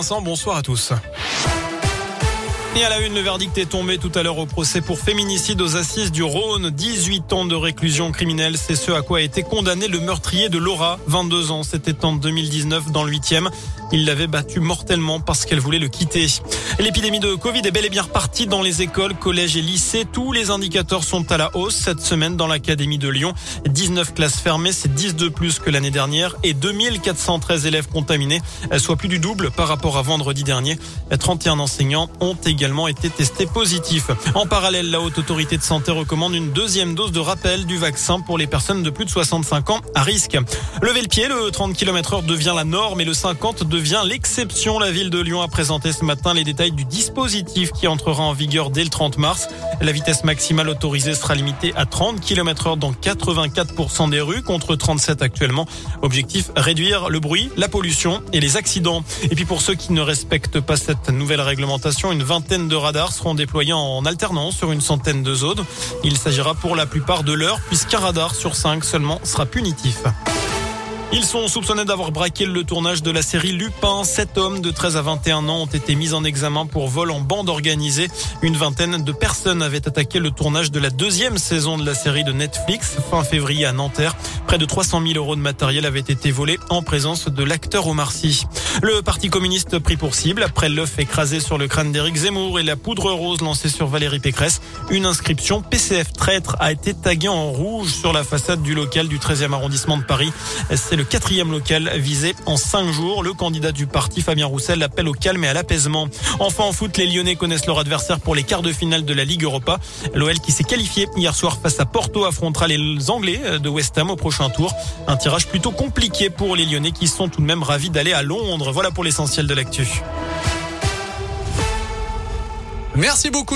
Vincent, bonsoir à tous. Et à la une, le verdict est tombé tout à l'heure au procès pour féminicide aux assises du Rhône. 18 ans de réclusion criminelle, c'est ce à quoi a été condamné le meurtrier de Laura, 22 ans. C'était en 2019 dans le 8e. Il l'avait battue mortellement parce qu'elle voulait le quitter. L'épidémie de Covid est bel et bien repartie dans les écoles, collèges et lycées. Tous les indicateurs sont à la hausse cette semaine dans l'Académie de Lyon. 19 classes fermées, c'est 10 de plus que l'année dernière et 2413 élèves contaminés, soit plus du double par rapport à vendredi dernier. 31 enseignants ont également été testés positifs. En parallèle, la Haute Autorité de Santé recommande une deuxième dose de rappel du vaccin pour les personnes de plus de 65 ans à risque. Lever le pied, le 30 km heure devient la norme et le 50 de devient l'exception. La ville de Lyon a présenté ce matin les détails du dispositif qui entrera en vigueur dès le 30 mars. La vitesse maximale autorisée sera limitée à 30 km heure dans 84% des rues contre 37 actuellement. Objectif, réduire le bruit, la pollution et les accidents. Et puis pour ceux qui ne respectent pas cette nouvelle réglementation, une vingtaine de radars seront déployés en alternance sur une centaine de zones. Il s'agira pour la plupart de l'heure puisqu'un radar sur cinq seulement sera punitif. Ils sont soupçonnés d'avoir braqué le tournage de la série Lupin. Sept hommes de 13 à 21 ans ont été mis en examen pour vol en bande organisée. Une vingtaine de personnes avaient attaqué le tournage de la deuxième saison de la série de Netflix fin février à Nanterre. Près de 300 000 euros de matériel avaient été volés en présence de l'acteur Omar Sy. Le Parti communiste pris pour cible après l'œuf écrasé sur le crâne d'Éric Zemmour et la poudre rose lancée sur Valérie Pécresse. Une inscription PCF traître a été taguée en rouge sur la façade du local du 13e arrondissement de Paris le quatrième local visé en cinq jours. Le candidat du parti, Fabien Roussel, appelle au calme et à l'apaisement. Enfin, en foot, les Lyonnais connaissent leur adversaire pour les quarts de finale de la Ligue Europa. L'OL qui s'est qualifié hier soir face à Porto affrontera les Anglais de West Ham au prochain tour. Un tirage plutôt compliqué pour les Lyonnais qui sont tout de même ravis d'aller à Londres. Voilà pour l'essentiel de l'actu. Merci beaucoup.